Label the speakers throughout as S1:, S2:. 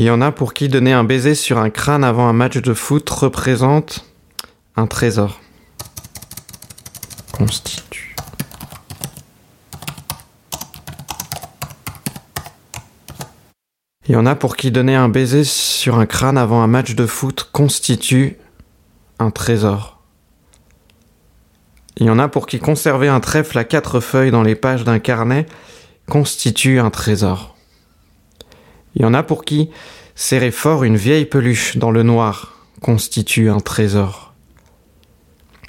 S1: Il y en a pour qui donner un baiser sur un crâne avant un match de foot représente un trésor. Il y en a pour qui donner un baiser sur un crâne avant un match de foot constitue un trésor. Il y en a pour qui conserver un trèfle à quatre feuilles dans les pages d'un carnet constitue un trésor. Il y en a pour qui serrer fort une vieille peluche dans le noir constitue un trésor.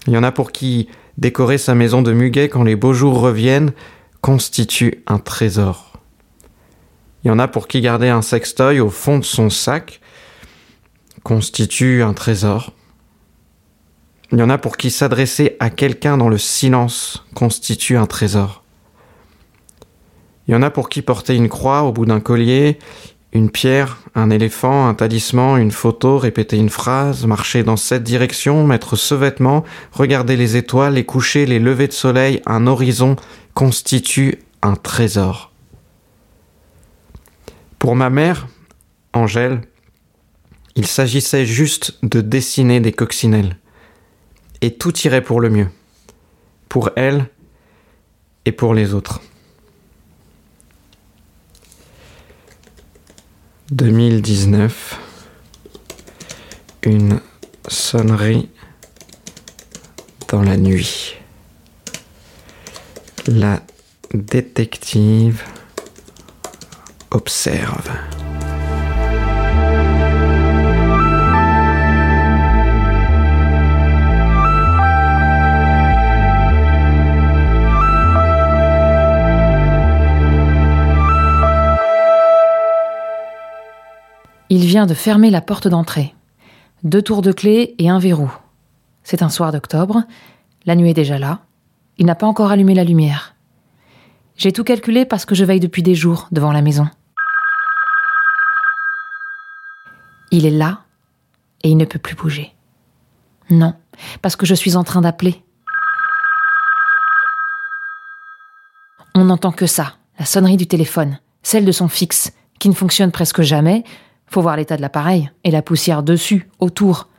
S1: Il y en a pour qui décorer sa maison de muguet quand les beaux jours reviennent constitue un trésor. Il y en a pour qui garder un sextoy au fond de son sac constitue un trésor. Il y en a pour qui s'adresser à quelqu'un dans le silence constitue un trésor. Il y en a pour qui porter une croix au bout d'un collier, une pierre, un éléphant, un talisman, une photo, répéter une phrase, marcher dans cette direction, mettre ce vêtement, regarder les étoiles, les couchers, les levées de soleil, un horizon constitue un trésor. Pour ma mère, Angèle, il s'agissait juste de dessiner des coccinelles et tout irait pour le mieux, pour elle et pour les autres. 2019, une sonnerie dans la nuit. La détective observe.
S2: Il vient de fermer la porte d'entrée. Deux tours de clé et un verrou. C'est un soir d'octobre. La nuit est déjà là. Il n'a pas encore allumé la lumière. J'ai tout calculé parce que je veille depuis des jours devant la maison. Il est là et il ne peut plus bouger. Non, parce que je suis en train d'appeler. On n'entend que ça, la sonnerie du téléphone, celle de son fixe, qui ne fonctionne presque jamais, faut voir l'état de l'appareil et la poussière dessus, autour.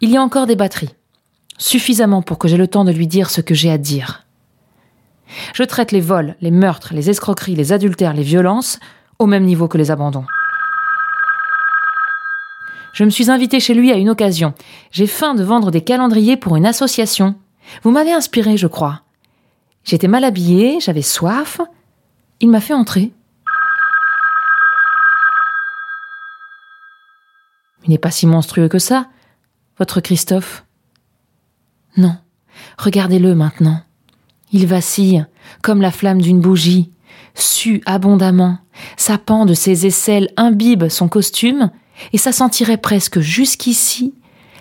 S2: Il y a encore des batteries, suffisamment pour que j'ai le temps de lui dire ce que j'ai à dire. Je traite les vols, les meurtres, les escroqueries, les adultères, les violences au même niveau que les abandons. Je me suis invitée chez lui à une occasion. J'ai faim de vendre des calendriers pour une association. Vous m'avez inspiré, je crois. J'étais mal habillée, j'avais soif. Il m'a fait entrer. Il n'est pas si monstrueux que ça, votre Christophe. Non, regardez-le maintenant. Il vacille, comme la flamme d'une bougie, sue abondamment, sa de ses aisselles imbibe son costume, et ça sentirait presque jusqu'ici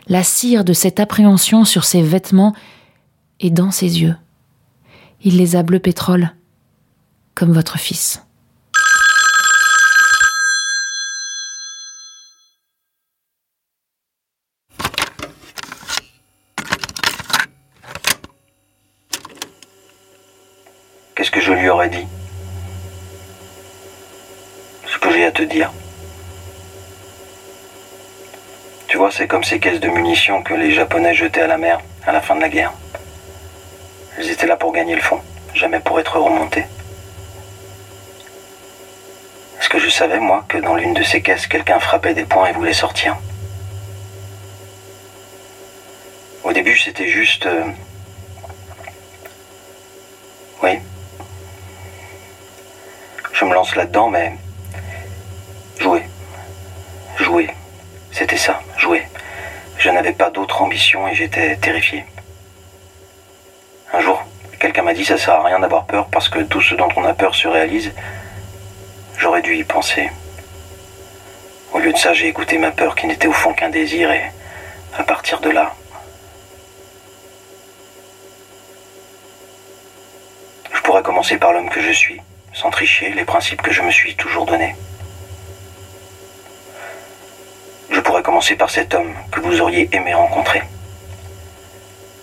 S2: la cire de cette appréhension sur ses vêtements et dans ses yeux. Il les a bleu pétrole, comme votre fils.
S3: Qu'est-ce Ce que j'ai à te dire. Tu vois, c'est comme ces caisses de munitions que les Japonais jetaient à la mer à la fin de la guerre. Elles étaient là pour gagner le fond, jamais pour être remontées. Est-ce que je savais, moi, que dans l'une de ces caisses, quelqu'un frappait des poings et voulait sortir? Au début, c'était juste... Euh, oui, là-dedans, mais jouer. Jouer. C'était ça, jouer. Je n'avais pas d'autre ambition et j'étais terrifié. Un jour, quelqu'un m'a dit ça sert à rien d'avoir peur parce que tout ce dont on a peur se réalise. J'aurais dû y penser. Au lieu de ça, j'ai écouté ma peur qui n'était au fond qu'un désir et à partir de là, je pourrais commencer par l'homme que je suis tricher, les principes que je me suis toujours donnés. Je pourrais commencer par cet homme que vous auriez aimé rencontrer.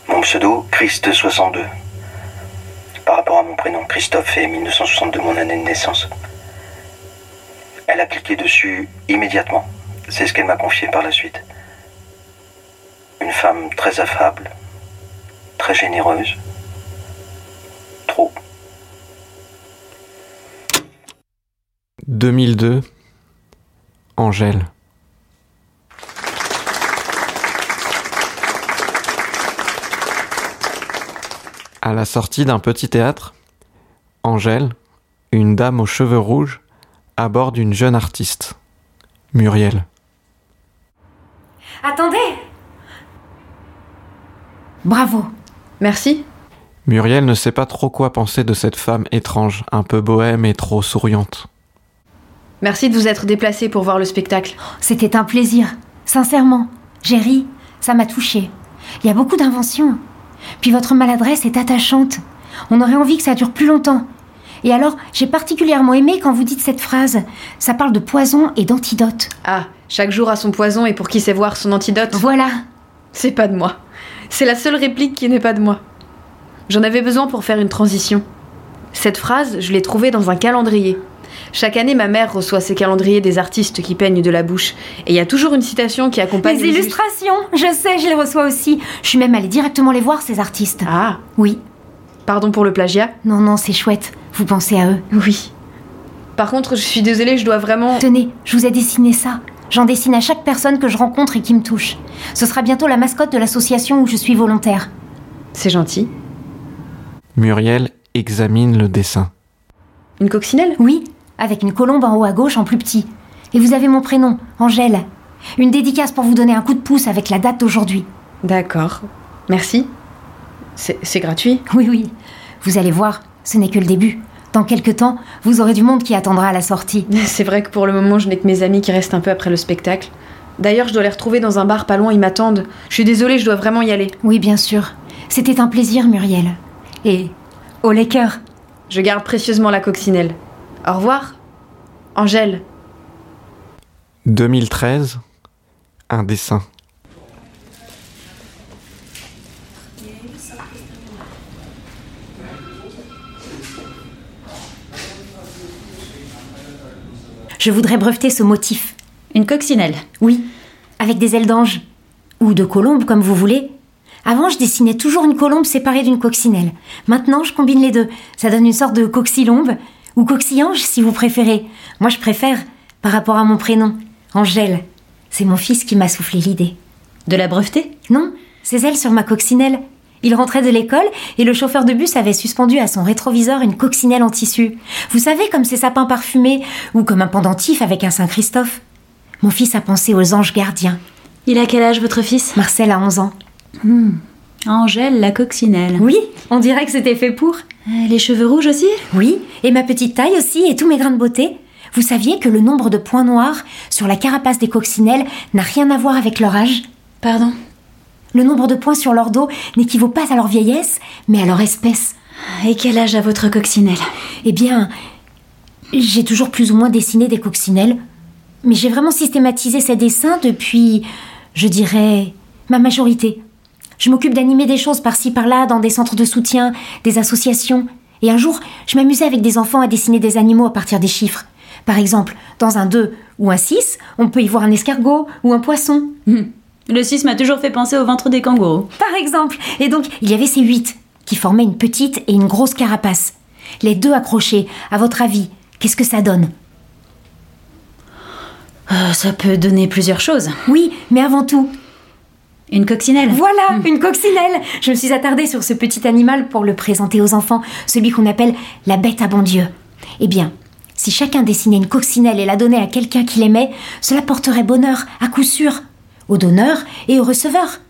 S3: Mon pseudo, Christ62. Par rapport à mon prénom, Christophe, et 1962 mon année de naissance. Elle a cliqué dessus immédiatement. C'est ce qu'elle m'a confié par la suite. Une femme très affable, très généreuse. Trop.
S1: 2002, Angèle. À la sortie d'un petit théâtre, Angèle, une dame aux cheveux rouges, aborde une jeune artiste, Muriel.
S4: Attendez Bravo.
S5: Merci.
S1: Muriel ne sait pas trop quoi penser de cette femme étrange, un peu bohème et trop souriante.
S5: Merci de vous être déplacé pour voir le spectacle.
S4: C'était un plaisir. Sincèrement. J'ai ri. Ça m'a touché. Il y a beaucoup d'inventions. Puis votre maladresse est attachante. On aurait envie que ça dure plus longtemps. Et alors, j'ai particulièrement aimé quand vous dites cette phrase. Ça parle de poison et d'antidote.
S5: Ah, chaque jour a son poison et pour qui sait voir son antidote?
S4: Voilà.
S5: C'est pas de moi. C'est la seule réplique qui n'est pas de moi. J'en avais besoin pour faire une transition. Cette phrase, je l'ai trouvée dans un calendrier. Chaque année, ma mère reçoit ces calendriers des artistes qui peignent de la bouche. Et il y a toujours une citation qui accompagne
S4: Les illustrations Je sais, je les reçois aussi. Je suis même allée directement les voir, ces artistes.
S5: Ah,
S4: Oui.
S5: pardon pour le plagiat
S4: Non, non, c'est chouette. Vous pensez à eux.
S5: Oui. Par contre, je suis désolée, je dois vraiment.
S4: Tenez, je vous ai dessiné ça. J'en dessine à chaque personne que je rencontre et qui me touche. Ce sera bientôt la mascotte de l'association où je suis volontaire.
S5: C'est gentil.
S1: Muriel examine le dessin.
S5: Une coccinelle?
S4: Oui, avec une colombe en haut à gauche en plus petit. Et vous avez mon prénom, Angèle. Une dédicace pour vous donner un coup de pouce avec la date d'aujourd'hui.
S5: D'accord. Merci. C'est gratuit?
S4: Oui, oui. Vous allez voir, ce n'est que le début. Dans quelques temps, vous aurez du monde qui attendra à la sortie.
S5: C'est vrai que pour le moment, je n'ai que mes amis qui restent un peu après le spectacle. D'ailleurs, je dois les retrouver dans un bar pas loin, ils m'attendent. Je suis désolée, je dois vraiment y aller.
S4: Oui, bien sûr. C'était un plaisir, Muriel. Et au les cœurs.
S5: Je garde précieusement la coccinelle. Au revoir. Angèle.
S1: 2013, un dessin.
S4: Je voudrais breveter ce motif.
S6: Une coccinelle.
S4: Oui, avec des ailes d'ange. Ou de colombe, comme vous voulez. Avant, je dessinais toujours une colombe séparée d'une coccinelle. Maintenant, je combine les deux. Ça donne une sorte de coxylombe. Ou coxillange, si vous préférez. Moi, je préfère, par rapport à mon prénom, Angèle. C'est mon fils qui m'a soufflé l'idée.
S6: De la breveter
S4: Non, ses ailes sur ma coccinelle. Il rentrait de l'école et le chauffeur de bus avait suspendu à son rétroviseur une coccinelle en tissu. Vous savez, comme ces sapins parfumés, ou comme un pendentif avec un Saint-Christophe. Mon fils a pensé aux anges gardiens.
S6: Il a quel âge votre fils?
S4: Marcel a 11 ans.
S6: Angèle, la coccinelle.
S4: Oui, on dirait que c'était fait pour.
S6: Euh, Les cheveux rouges aussi?
S4: Oui, et ma petite taille aussi, et tous mes grains de beauté. Vous saviez que le nombre de points noirs sur la carapace des coccinelles n'a rien à voir avec leur âge?
S6: Pardon?
S4: Le nombre de points sur leur dos n'équivaut pas à leur vieillesse, mais à leur espèce.
S6: Et quel âge a votre coccinelle?
S4: Eh bien, j'ai toujours plus ou moins dessiné des coccinelles, mais j'ai vraiment systématisé ces dessins depuis, je dirais, ma majorité. Je m'occupe d'animer des choses par-ci par-là dans des centres de soutien, des associations. Et un jour, je m'amusais avec des enfants à dessiner des animaux à partir des chiffres. Par exemple, dans un 2 ou un 6, on peut y voir un escargot ou un poisson.
S6: Le 6 m'a toujours fait penser au ventre des kangourous.
S4: Par exemple. Et donc, il y avait ces 8 qui formaient une petite et une grosse carapace. Les deux accrochés, à votre avis, qu'est-ce que ça donne?
S6: Euh, ça peut donner plusieurs choses.
S4: Oui, mais avant tout,
S6: Une coccinelle
S4: Voilà, une coccinelle Je me suis attardée sur ce petit animal pour le présenter aux enfants, celui qu'on appelle la bête à bon Dieu. Eh bien, si chacun dessinait une coccinelle et la donnait à quelqu'un qu'il aimait, cela porterait bonheur, à coup sûr, au donneur et au receveur.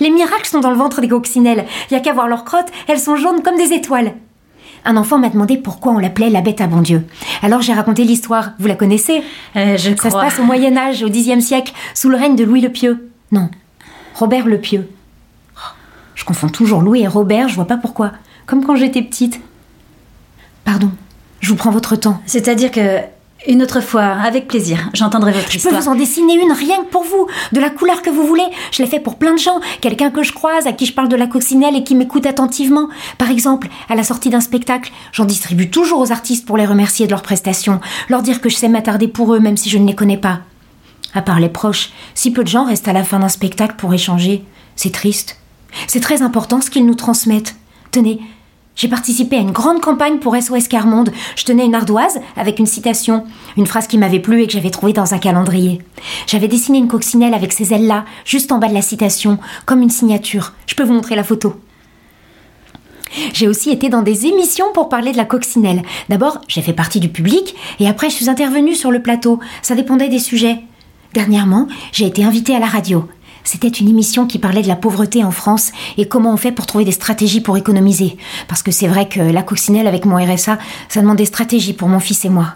S4: Les miracles sont dans le ventre des coccinelles. Il y a qu'à voir leurs crottes, elles sont jaunes comme des étoiles. Un enfant m'a demandé pourquoi on l'appelait la bête à bon Dieu. Alors j'ai raconté l'histoire. Vous la connaissez?
S6: Euh, Je
S4: Ça
S6: crois.
S4: se passe au Moyen Âge, au Xe siècle, sous le règne de Louis le Pieux. Non, Robert le Pieux. Oh, Je confonds toujours Louis et Robert, je vois pas pourquoi. Comme quand j'étais petite. Pardon, je vous prends votre temps.
S6: C'est-à-dire que Une autre fois, avec plaisir. J'entendrai votre
S4: Je peux
S6: histoire.
S4: vous en dessiner une rien que pour vous, de la couleur que vous voulez. Je l'ai fait pour plein de gens. Quelqu'un que je croise, à qui je parle de la coccinelle et qui m'écoute attentivement. Par exemple, à la sortie d'un spectacle, j'en distribue toujours aux artistes pour les remercier de leurs prestations, leur dire que je sais m'attarder pour eux même si je ne les connais pas. À part les proches, si peu de gens restent à la fin d'un spectacle pour échanger, c'est triste. C'est très important ce qu'ils nous transmettent. Tenez, j'ai participé à une grande campagne pour SOS Carmonde. Je tenais une ardoise avec une citation, une phrase qui m'avait plu et que j'avais trouvée dans un calendrier. J'avais dessiné une coccinelle avec ces ailes-là, juste en bas de la citation, comme une signature. Je peux vous montrer la photo. J'ai aussi été dans des émissions pour parler de la coccinelle. D'abord, j'ai fait partie du public et après, je suis intervenue sur le plateau. Ça dépendait des sujets. Dernièrement, j'ai été invitée à la radio. C'était une émission qui parlait de la pauvreté en France et comment on fait pour trouver des stratégies pour économiser. Parce que c'est vrai que la coccinelle avec mon RSA, ça demande des stratégies pour mon fils et moi.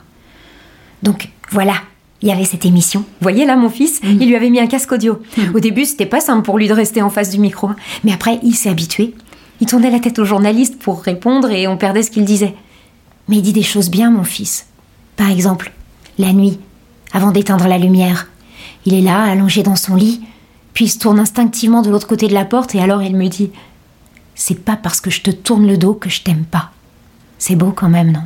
S4: Donc voilà, il y avait cette émission. Vous voyez là mon fils, il lui avait mis un casque audio. Au début, c'était pas simple pour lui de rester en face du micro, mais après, il s'est habitué. Il tournait la tête au journaliste pour répondre et on perdait ce qu'il disait. Mais il dit des choses bien, mon fils. Par exemple, la nuit, avant d'éteindre la lumière, il est là, allongé dans son lit, puis il se tourne instinctivement de l'autre côté de la porte et alors il me dit C'est pas parce que je te tourne le dos que je t'aime pas. C'est beau quand même, non?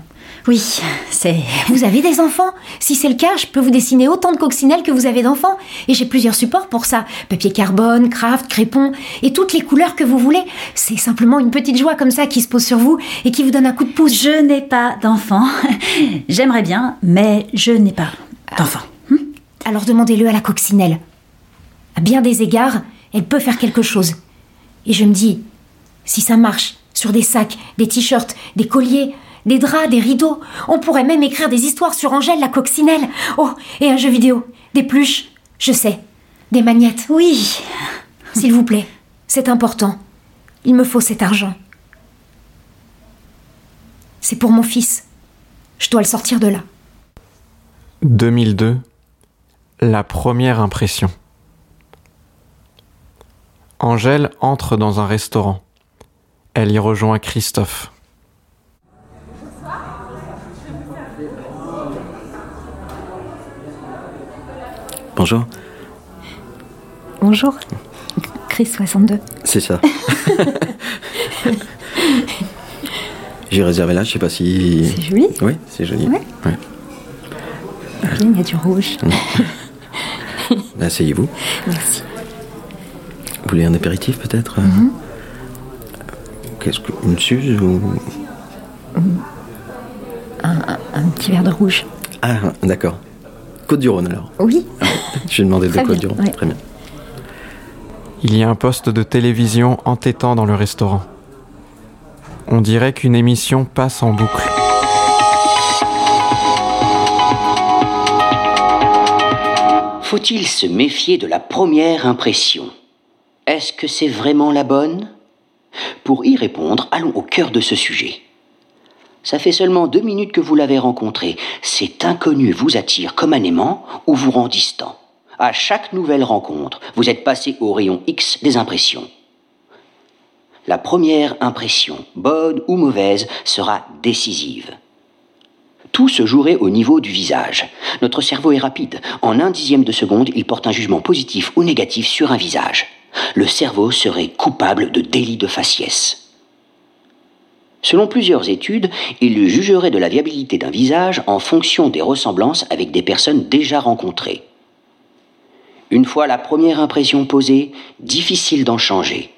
S6: Oui, c'est.
S4: Vous avez des enfants? Si c'est le cas, je peux vous dessiner autant de coccinelles que vous avez d'enfants. Et j'ai plusieurs supports pour ça. Papier carbone, craft, crépon, et toutes les couleurs que vous voulez. C'est simplement une petite joie comme ça qui se pose sur vous et qui vous donne un coup de pouce.
S6: Je n'ai pas d'enfant. J'aimerais bien, mais je n'ai pas d'enfant.
S4: Alors demandez-le à la coccinelle. À bien des égards, elle peut faire quelque chose. Et je me dis, si ça marche, sur des sacs, des t-shirts, des colliers, des draps, des rideaux, on pourrait même écrire des histoires sur Angèle la coccinelle. Oh, et un jeu vidéo, des pluches, je sais, des magnettes.
S6: Oui,
S4: S'il vous plaît, c'est important. Il me faut cet argent. C'est pour mon fils. Je dois le sortir de là.
S1: 2002, la première impression. Angèle entre dans un restaurant. Elle y rejoint Christophe.
S7: Bonjour,
S4: Bonjour. Chris 62.
S7: c'est ça. J'ai réservé là, je sais pas si.
S4: C'est joli.
S7: Oui, c'est joli.
S4: Ouais.
S7: Ouais.
S4: Il y a du rouge.
S7: Asseyez-vous.
S4: Merci.
S7: Vous voulez un apéritif peut-être? Qu'est-ce que. Une suze ou?
S4: Un petit verre de rouge.
S7: Ah, d'accord. Côte du Rhône alors.
S4: Oui.
S7: Je vais demander de Côte du Rhône.
S4: ouais.
S7: Très bien.
S1: Il y a un poste de télévision entêtant dans le restaurant. On dirait qu'une émission passe en boucle.
S8: Faut-il se méfier de la première impression? Est-ce que c'est vraiment la bonne? Pour y répondre, allons au cœur de ce sujet. Ça fait seulement deux minutes que vous l'avez rencontré. Cet inconnu vous attire comme un aimant ou vous rend distant? À chaque nouvelle rencontre, vous êtes passé au rayon X des impressions. La première impression, bonne ou mauvaise, sera décisive. Tout se jouerait au niveau du visage. Notre cerveau est rapide. En un dixième de seconde, il porte un jugement positif ou négatif sur un visage. Le cerveau serait coupable de délit de faciès. Selon plusieurs études, il jugerait de la viabilité d'un visage en fonction des ressemblances avec des personnes déjà rencontrées. Une fois la première impression posée, difficile d'en changer.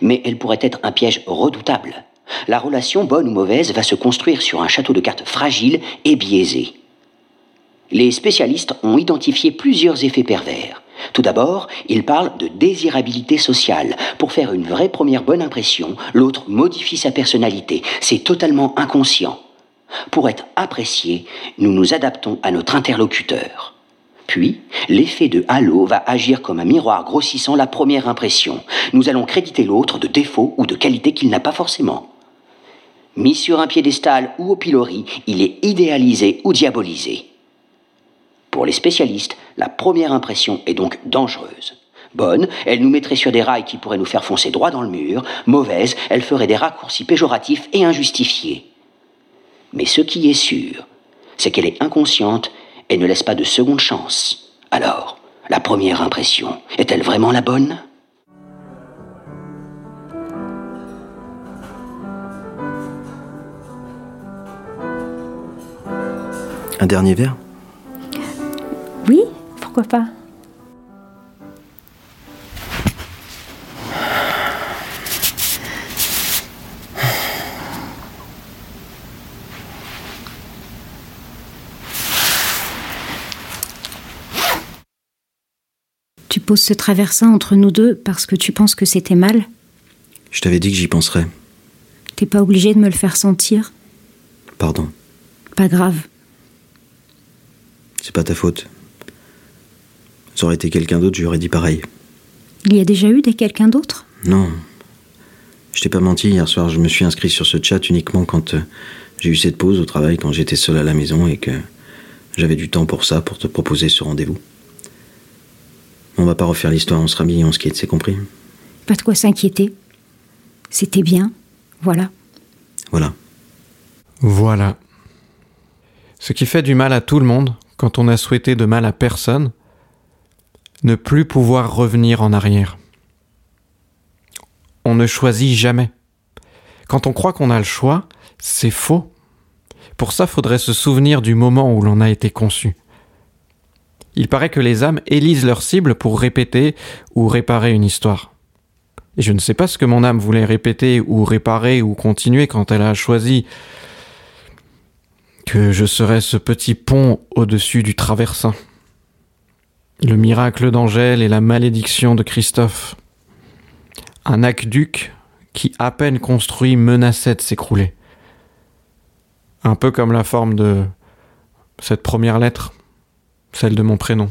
S8: Mais elle pourrait être un piège redoutable. La relation, bonne ou mauvaise, va se construire sur un château de cartes fragile et biaisé. Les spécialistes ont identifié plusieurs effets pervers. Tout d'abord, ils parlent de désirabilité sociale. Pour faire une vraie première bonne impression, l'autre modifie sa personnalité. C'est totalement inconscient. Pour être apprécié, nous nous adaptons à notre interlocuteur. Puis, l'effet de halo va agir comme un miroir grossissant la première impression. Nous allons créditer l'autre de défauts ou de qualités qu'il n'a pas forcément. Mis sur un piédestal ou au pilori, il est idéalisé ou diabolisé. Pour les spécialistes, la première impression est donc dangereuse. Bonne, elle nous mettrait sur des rails qui pourraient nous faire foncer droit dans le mur. Mauvaise, elle ferait des raccourcis péjoratifs et injustifiés. Mais ce qui est sûr, c'est qu'elle est inconsciente et ne laisse pas de seconde chance. Alors, la première impression, est-elle vraiment la bonne?
S7: Un dernier verre?
S4: Oui, pourquoi pas Tu poses ce traversin entre nous deux parce que tu penses que c'était mal?
S7: Je t'avais dit que j'y penserais.
S4: T'es pas obligé de me le faire sentir?
S7: Pardon.
S4: Pas grave.
S7: C'est pas ta faute. Ça aurait été quelqu'un d'autre, j'aurais dit pareil.
S4: Il y a déjà eu des quelqu'un d'autre?
S7: Non. Je t'ai pas menti, hier soir, je me suis inscrit sur ce chat uniquement quand euh, j'ai eu cette pause au travail, quand j'étais seul à la maison et que j'avais du temps pour ça, pour te proposer ce rendez-vous. On va pas refaire l'histoire, on se rhabille et on se quitte, c'est compris?
S4: Pas de quoi s'inquiéter. C'était bien. Voilà.
S7: Voilà.
S1: Voilà. Ce qui fait du mal à tout le monde, quand on a souhaité de mal à personne, ne plus pouvoir revenir en arrière. On ne choisit jamais. Quand on croit qu'on a le choix, c'est faux. Pour ça, faudrait se souvenir du moment où l'on a été conçu. Il paraît que les âmes élisent leur cible pour répéter ou réparer une histoire. Et je ne sais pas ce que mon âme voulait répéter ou réparer ou continuer quand elle a choisi que je serais ce petit pont au-dessus du traversin. Le miracle d'Angèle et la malédiction de Christophe. Un aqueduc qui, à peine construit, menaçait de s'écrouler. Un peu comme la forme de cette première lettre, celle de mon prénom.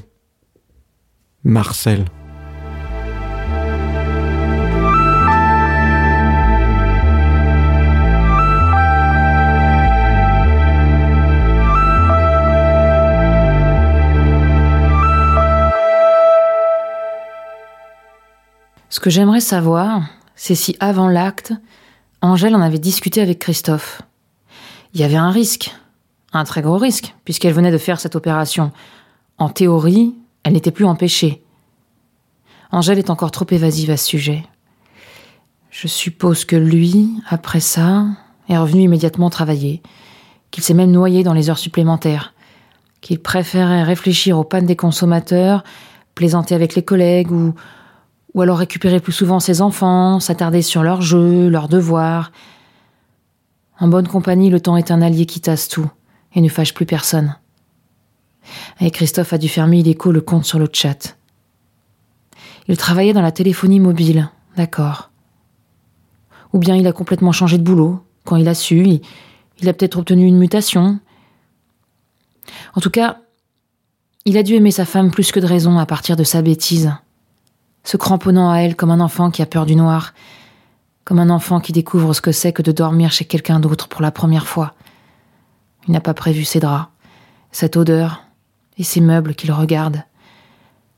S1: Marcel.
S2: Que j'aimerais savoir, c'est si avant l'acte, Angèle en avait discuté avec Christophe. Il y avait un risque, un très gros risque, puisqu'elle venait de faire cette opération. En théorie, elle n'était plus empêchée. Angèle est encore trop évasive à ce sujet. Je suppose que lui, après ça, est revenu immédiatement travailler, qu'il s'est même noyé dans les heures supplémentaires, qu'il préférait réfléchir aux pannes des consommateurs, plaisanter avec les collègues ou, ou alors récupérer plus souvent ses enfants, s'attarder sur leurs jeux, leurs devoirs. En bonne compagnie, le temps est un allié qui tasse tout et ne fâche plus personne. Et Christophe a dû fermer illico le compte sur le chat. Il travaillait dans la téléphonie mobile, d'accord. Ou bien il a complètement changé de boulot. Quand il a su, il a peut-être obtenu une mutation. En tout cas, il a dû aimer sa femme plus que de raison à partir de sa bêtise, se cramponnant à elle comme un enfant qui a peur du noir, comme un enfant qui découvre ce que c'est que de dormir chez quelqu'un d'autre pour la première fois. Il n'a pas prévu ses draps, cette odeur et ces meubles qu'il regarde,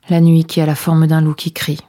S2: la nuit qui a la forme d'un loup qui crie.